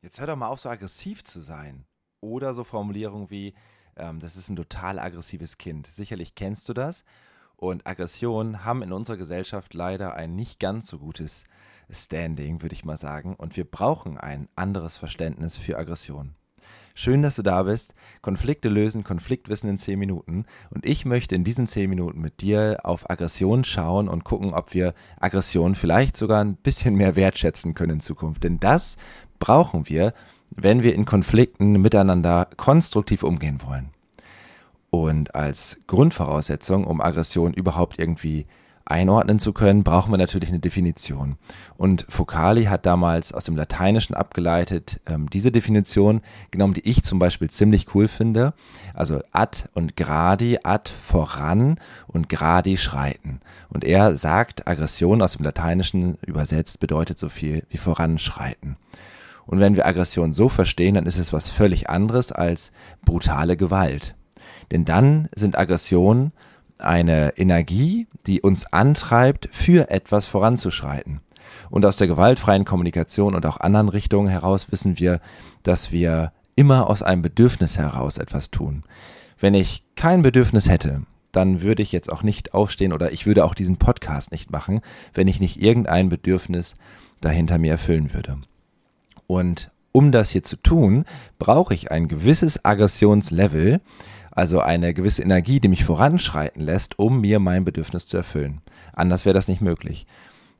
Jetzt hör doch mal auf, so aggressiv zu sein. Oder so Formulierungen wie, ähm, das ist ein total aggressives Kind. Sicherlich kennst du das. Und Aggressionen haben in unserer Gesellschaft leider ein nicht ganz so gutes Standing, würde ich mal sagen. Und wir brauchen ein anderes Verständnis für Aggression. Schön, dass du da bist. Konflikte lösen, Konfliktwissen in 10 Minuten. Und ich möchte in diesen 10 Minuten mit dir auf Aggression schauen und gucken, ob wir Aggression vielleicht sogar ein bisschen mehr wertschätzen können in Zukunft. Denn das brauchen wir, wenn wir in Konflikten miteinander konstruktiv umgehen wollen. Und als Grundvoraussetzung, um Aggression überhaupt irgendwie einordnen zu können, brauchen wir natürlich eine Definition. Und Focali hat damals aus dem Lateinischen abgeleitet ähm, diese Definition genommen, die ich zum Beispiel ziemlich cool finde. Also ad und gradi, ad voran und gradi schreiten. Und er sagt, Aggression aus dem Lateinischen übersetzt bedeutet so viel wie voranschreiten. Und wenn wir Aggression so verstehen, dann ist es was völlig anderes als brutale Gewalt. Denn dann sind Aggressionen eine Energie, die uns antreibt, für etwas voranzuschreiten. Und aus der gewaltfreien Kommunikation und auch anderen Richtungen heraus wissen wir, dass wir immer aus einem Bedürfnis heraus etwas tun. Wenn ich kein Bedürfnis hätte, dann würde ich jetzt auch nicht aufstehen oder ich würde auch diesen Podcast nicht machen, wenn ich nicht irgendein Bedürfnis dahinter mir erfüllen würde. Und um das hier zu tun, brauche ich ein gewisses Aggressionslevel, also eine gewisse Energie, die mich voranschreiten lässt, um mir mein Bedürfnis zu erfüllen. Anders wäre das nicht möglich.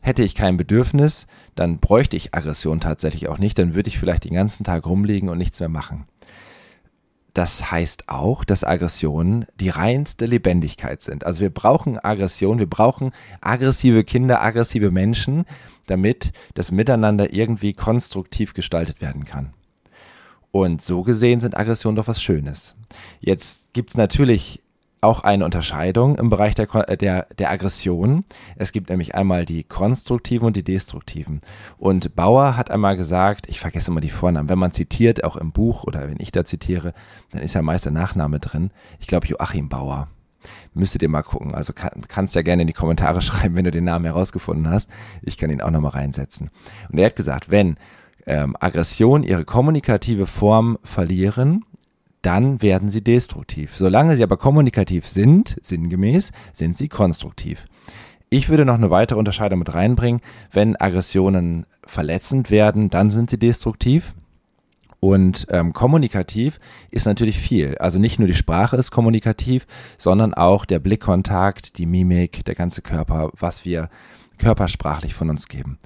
Hätte ich kein Bedürfnis, dann bräuchte ich Aggression tatsächlich auch nicht, dann würde ich vielleicht den ganzen Tag rumliegen und nichts mehr machen. Das heißt auch, dass Aggressionen die reinste Lebendigkeit sind. Also wir brauchen Aggression, wir brauchen aggressive Kinder, aggressive Menschen, damit das Miteinander irgendwie konstruktiv gestaltet werden kann. Und so gesehen sind Aggressionen doch was Schönes. Jetzt gibt es natürlich auch eine Unterscheidung im Bereich der, äh, der, der Aggression. Es gibt nämlich einmal die konstruktiven und die destruktiven. Und Bauer hat einmal gesagt, ich vergesse immer die Vornamen, wenn man zitiert, auch im Buch oder wenn ich da zitiere, dann ist ja meist der Nachname drin. Ich glaube Joachim Bauer. Müsstet ihr mal gucken. Also kann, kannst ja gerne in die Kommentare schreiben, wenn du den Namen herausgefunden hast. Ich kann ihn auch nochmal reinsetzen. Und er hat gesagt, wenn ähm, Aggression ihre kommunikative Form verlieren, dann werden sie destruktiv. Solange sie aber kommunikativ sind, sinngemäß, sind sie konstruktiv. Ich würde noch eine weitere Unterscheidung mit reinbringen. Wenn Aggressionen verletzend werden, dann sind sie destruktiv. Und ähm, kommunikativ ist natürlich viel. Also nicht nur die Sprache ist kommunikativ, sondern auch der Blickkontakt, die Mimik, der ganze Körper, was wir körpersprachlich von uns geben.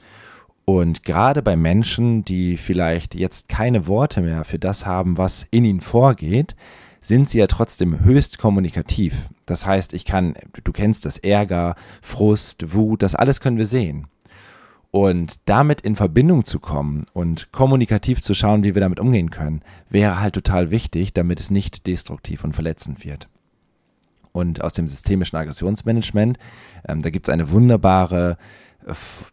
Und gerade bei Menschen, die vielleicht jetzt keine Worte mehr für das haben, was in ihnen vorgeht, sind sie ja trotzdem höchst kommunikativ. Das heißt, ich kann, du kennst das Ärger, Frust, Wut, das alles können wir sehen. Und damit in Verbindung zu kommen und kommunikativ zu schauen, wie wir damit umgehen können, wäre halt total wichtig, damit es nicht destruktiv und verletzend wird. Und aus dem systemischen Aggressionsmanagement, ähm, da gibt es eine wunderbare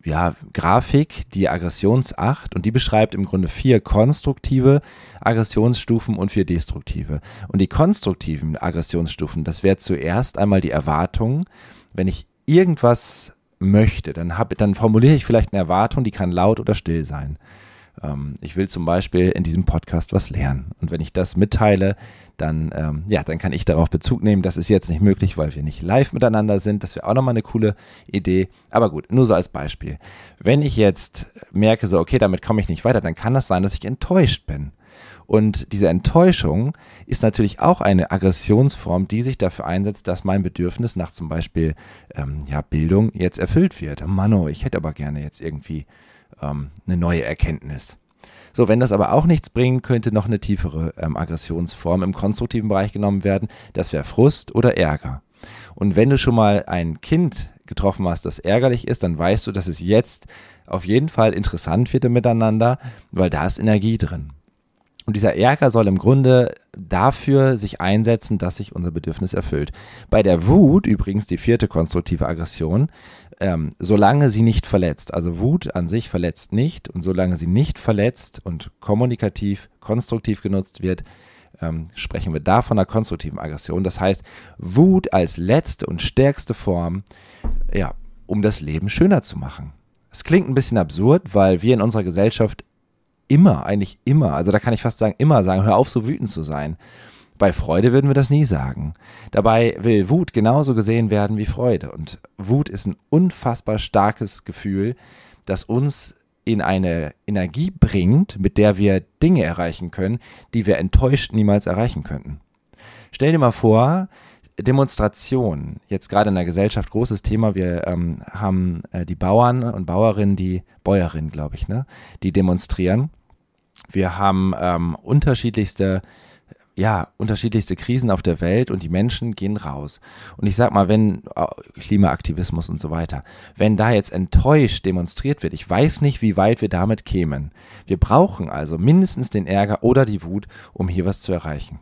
ja, Grafik, die Aggressionsacht, und die beschreibt im Grunde vier konstruktive Aggressionsstufen und vier destruktive. Und die konstruktiven Aggressionsstufen, das wäre zuerst einmal die Erwartung, wenn ich irgendwas möchte, dann, hab, dann formuliere ich vielleicht eine Erwartung, die kann laut oder still sein. Ähm, ich will zum Beispiel in diesem Podcast was lernen. Und wenn ich das mitteile, dann, ähm, ja, dann kann ich darauf Bezug nehmen. Das ist jetzt nicht möglich, weil wir nicht live miteinander sind. Das wäre auch nochmal eine coole Idee. Aber gut, nur so als Beispiel. Wenn ich jetzt merke, so, okay, damit komme ich nicht weiter, dann kann das sein, dass ich enttäuscht bin. Und diese Enttäuschung ist natürlich auch eine Aggressionsform, die sich dafür einsetzt, dass mein Bedürfnis nach zum Beispiel ähm, ja, Bildung jetzt erfüllt wird. Mano, ich hätte aber gerne jetzt irgendwie ähm, eine neue Erkenntnis. So, wenn das aber auch nichts bringt, könnte noch eine tiefere ähm, Aggressionsform im konstruktiven Bereich genommen werden. Das wäre Frust oder Ärger. Und wenn du schon mal ein Kind getroffen hast, das ärgerlich ist, dann weißt du, dass es jetzt auf jeden Fall interessant wird miteinander, weil da ist Energie drin. Und dieser Ärger soll im Grunde dafür sich einsetzen, dass sich unser Bedürfnis erfüllt. Bei der Wut, übrigens die vierte konstruktive Aggression, ähm, solange sie nicht verletzt, also Wut an sich verletzt nicht und solange sie nicht verletzt und kommunikativ, konstruktiv genutzt wird, ähm, sprechen wir da von einer konstruktiven Aggression. Das heißt, Wut als letzte und stärkste Form, ja, um das Leben schöner zu machen. Es klingt ein bisschen absurd, weil wir in unserer Gesellschaft immer, eigentlich immer, also da kann ich fast sagen, immer sagen, hör auf, so wütend zu sein. Bei Freude würden wir das nie sagen. Dabei will Wut genauso gesehen werden wie Freude. Und Wut ist ein unfassbar starkes Gefühl, das uns in eine Energie bringt, mit der wir Dinge erreichen können, die wir enttäuscht niemals erreichen könnten. Stell dir mal vor, Demonstration, jetzt gerade in der Gesellschaft großes Thema. Wir ähm, haben äh, die Bauern und Bauerinnen, die Bäuerinnen, glaube ich, ne, die demonstrieren. Wir haben ähm, unterschiedlichste ja, unterschiedlichste Krisen auf der Welt und die Menschen gehen raus. Und ich sag mal, wenn äh, Klimaaktivismus und so weiter, wenn da jetzt enttäuscht demonstriert wird, ich weiß nicht, wie weit wir damit kämen. Wir brauchen also mindestens den Ärger oder die Wut, um hier was zu erreichen.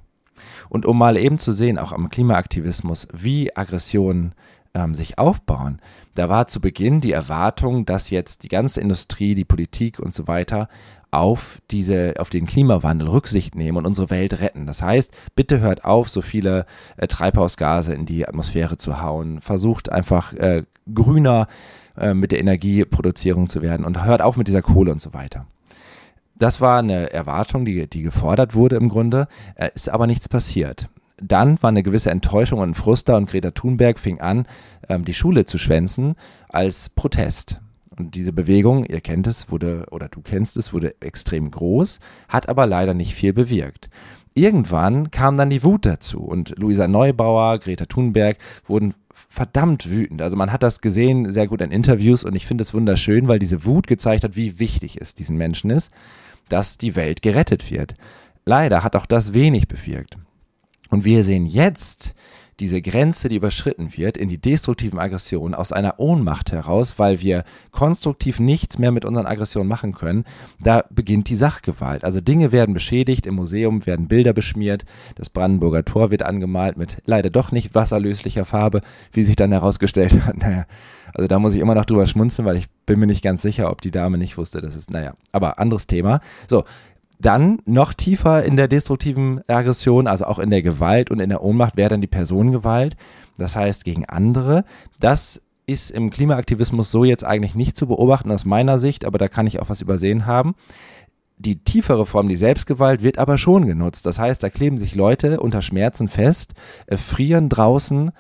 Und um mal eben zu sehen, auch am Klimaaktivismus, wie Aggressionen ähm, sich aufbauen, da war zu Beginn die Erwartung, dass jetzt die ganze Industrie, die Politik und so weiter auf, diese, auf den Klimawandel Rücksicht nehmen und unsere Welt retten. Das heißt, bitte hört auf, so viele äh, Treibhausgase in die Atmosphäre zu hauen. Versucht einfach äh, grüner äh, mit der Energieproduzierung zu werden und hört auf mit dieser Kohle und so weiter. Das war eine Erwartung, die, die gefordert wurde im Grunde, äh, ist aber nichts passiert. Dann war eine gewisse Enttäuschung und Frust da und Greta Thunberg fing an, ähm, die Schule zu schwänzen als Protest. Und diese Bewegung, ihr kennt es, wurde, oder du kennst es, wurde extrem groß, hat aber leider nicht viel bewirkt. Irgendwann kam dann die Wut dazu und Luisa Neubauer, Greta Thunberg wurden verdammt wütend. Also man hat das gesehen sehr gut in Interviews und ich finde es wunderschön, weil diese Wut gezeigt hat, wie wichtig es diesen Menschen ist, dass die Welt gerettet wird. Leider hat auch das wenig bewirkt. Und wir sehen jetzt diese Grenze, die überschritten wird, in die destruktiven Aggressionen aus einer Ohnmacht heraus, weil wir konstruktiv nichts mehr mit unseren Aggressionen machen können, da beginnt die Sachgewalt. Also Dinge werden beschädigt, im Museum werden Bilder beschmiert, das Brandenburger Tor wird angemalt mit leider doch nicht wasserlöslicher Farbe, wie sich dann herausgestellt hat. Naja, also da muss ich immer noch drüber schmunzeln, weil ich bin mir nicht ganz sicher, ob die Dame nicht wusste, dass es, naja, aber anderes Thema. So, dann noch tiefer in der destruktiven Aggression, also auch in der Gewalt und in der Ohnmacht, wäre dann die Personengewalt. Das heißt gegen andere. Das ist im Klimaaktivismus so jetzt eigentlich nicht zu beobachten aus meiner Sicht, aber da kann ich auch was übersehen haben. Die tiefere Form, die Selbstgewalt, wird aber schon genutzt. Das heißt, da kleben sich Leute unter Schmerzen fest, äh, frieren draußen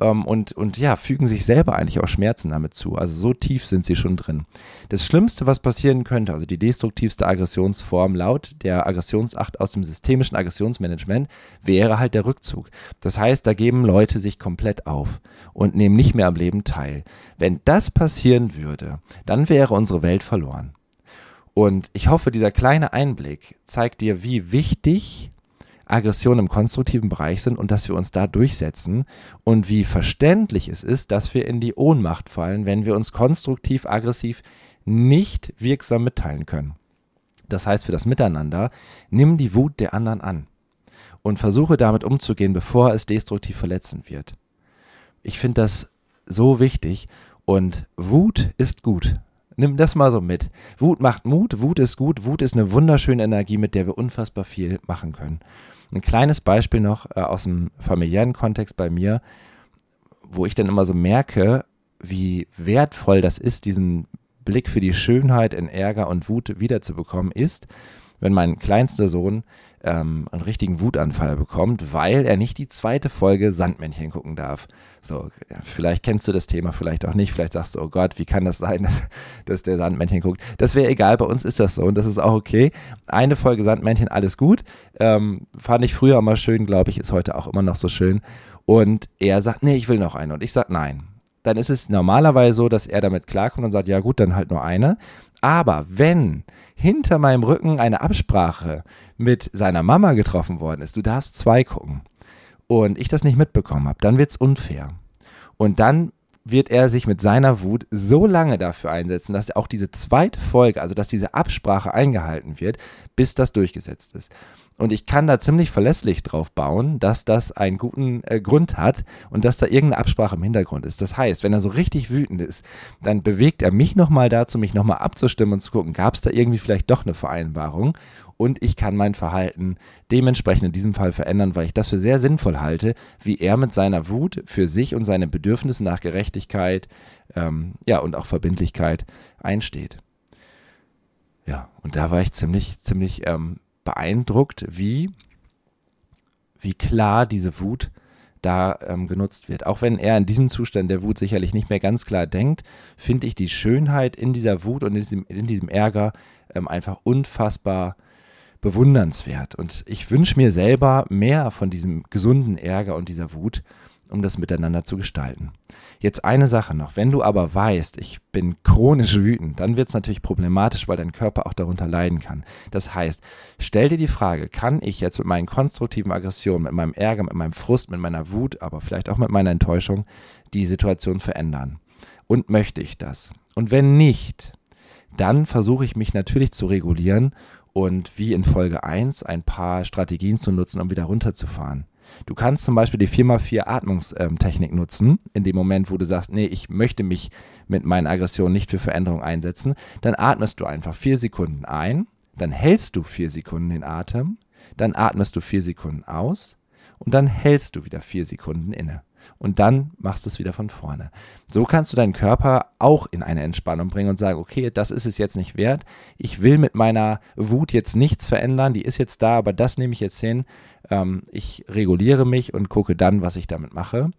ähm, und, und ja, fügen sich selber eigentlich auch Schmerzen damit zu. Also so tief sind sie schon drin. Das Schlimmste, was passieren könnte, also die destruktivste Aggressionsform laut der Aggressionsacht aus dem systemischen Aggressionsmanagement, wäre halt der Rückzug. Das heißt, da geben Leute sich komplett auf und nehmen nicht mehr am Leben teil. Wenn das passieren würde, dann wäre unsere Welt verloren. Und ich hoffe, dieser kleine Einblick zeigt dir, wie wichtig Aggressionen im konstruktiven Bereich sind und dass wir uns da durchsetzen und wie verständlich es ist, dass wir in die Ohnmacht fallen, wenn wir uns konstruktiv aggressiv nicht wirksam mitteilen können. Das heißt für das Miteinander, nimm die Wut der anderen an und versuche damit umzugehen, bevor es destruktiv verletzend wird. Ich finde das so wichtig und Wut ist gut. Nimm das mal so mit. Wut macht Mut, Wut ist gut, Wut ist eine wunderschöne Energie, mit der wir unfassbar viel machen können. Ein kleines Beispiel noch äh, aus dem familiären Kontext bei mir, wo ich dann immer so merke, wie wertvoll das ist, diesen Blick für die Schönheit in Ärger und Wut wiederzubekommen, ist, wenn mein kleinster Sohn ähm, einen richtigen Wutanfall bekommt, weil er nicht die zweite Folge Sandmännchen gucken darf. So, vielleicht kennst du das Thema, vielleicht auch nicht. Vielleicht sagst du, oh Gott, wie kann das sein, dass, dass der Sandmännchen guckt? Das wäre egal, bei uns ist das so und das ist auch okay. Eine Folge Sandmännchen, alles gut. Ähm, fand ich früher immer schön, glaube ich, ist heute auch immer noch so schön. Und er sagt, nee, ich will noch eine. Und ich sage, nein. Dann ist es normalerweise so, dass er damit klarkommt und sagt, ja gut, dann halt nur eine. Aber wenn hinter meinem Rücken eine Absprache mit seiner Mama getroffen worden ist, du darfst zwei gucken, und ich das nicht mitbekommen habe, dann wird es unfair. Und dann wird er sich mit seiner Wut so lange dafür einsetzen, dass auch diese zweite Folge, also dass diese Absprache eingehalten wird, bis das durchgesetzt ist. Und ich kann da ziemlich verlässlich drauf bauen, dass das einen guten äh, Grund hat und dass da irgendeine Absprache im Hintergrund ist. Das heißt, wenn er so richtig wütend ist, dann bewegt er mich nochmal dazu, mich nochmal abzustimmen und zu gucken, gab es da irgendwie vielleicht doch eine Vereinbarung und ich kann mein Verhalten dementsprechend in diesem Fall verändern, weil ich das für sehr sinnvoll halte, wie er mit seiner Wut für sich und seine Bedürfnisse nach Gerechtigkeit ähm, ja, und auch Verbindlichkeit einsteht. Ja, und da war ich ziemlich, ziemlich ähm, beeindruckt, wie, wie klar diese Wut da ähm, genutzt wird. Auch wenn er in diesem Zustand der Wut sicherlich nicht mehr ganz klar denkt, finde ich die Schönheit in dieser Wut und in diesem, in diesem Ärger ähm, einfach unfassbar bewundernswert. Und ich wünsche mir selber mehr von diesem gesunden Ärger und dieser Wut, um das miteinander zu gestalten. Jetzt eine Sache noch. Wenn du aber weißt, ich bin chronisch wütend, dann wird es natürlich problematisch, weil dein Körper auch darunter leiden kann. Das heißt, stell dir die Frage, kann ich jetzt mit meinen konstruktiven Aggressionen, mit meinem Ärger, mit meinem Frust, mit meiner Wut, aber vielleicht auch mit meiner Enttäuschung die Situation verändern? Und möchte ich das? Und wenn nicht, dann versuche ich mich natürlich zu regulieren und wie in Folge 1 ein paar Strategien zu nutzen, um wieder runterzufahren. Du kannst zum Beispiel die 4x4 Atmungstechnik nutzen, in dem Moment, wo du sagst, nee, ich möchte mich mit meinen Aggressionen nicht für Veränderung einsetzen. Dann atmest du einfach vier Sekunden ein, dann hältst du vier Sekunden den Atem, dann atmest du vier Sekunden aus und dann hältst du wieder vier Sekunden inne und dann machst du es wieder von vorne. So kannst du deinen Körper auch in eine Entspannung bringen und sagen, okay, das ist es jetzt nicht wert. Ich will mit meiner Wut jetzt nichts verändern, die ist jetzt da, aber das nehme ich jetzt hin. Ähm, ich reguliere mich und gucke dann, was ich damit mache.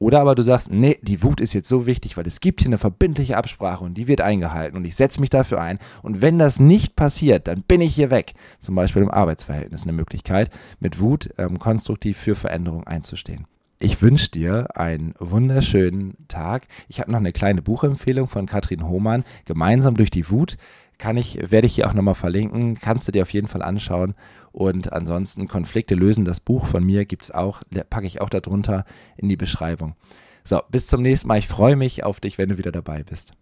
Oder aber du sagst, nee, die Wut ist jetzt so wichtig, weil es gibt hier eine verbindliche Absprache und die wird eingehalten und ich setze mich dafür ein. Und wenn das nicht passiert, dann bin ich hier weg. Zum Beispiel im Arbeitsverhältnis eine Möglichkeit, mit Wut ähm, konstruktiv für Veränderung einzustehen. Ich wünsche dir einen wunderschönen Tag. Ich habe noch eine kleine Buchempfehlung von Katrin Hohmann, Gemeinsam durch die Wut. Kann ich, werde ich hier auch nochmal verlinken. Kannst du dir auf jeden Fall anschauen. Und ansonsten Konflikte lösen, das Buch von mir gibt es auch, packe ich auch darunter in die Beschreibung. So, bis zum nächsten Mal. Ich freue mich auf dich, wenn du wieder dabei bist.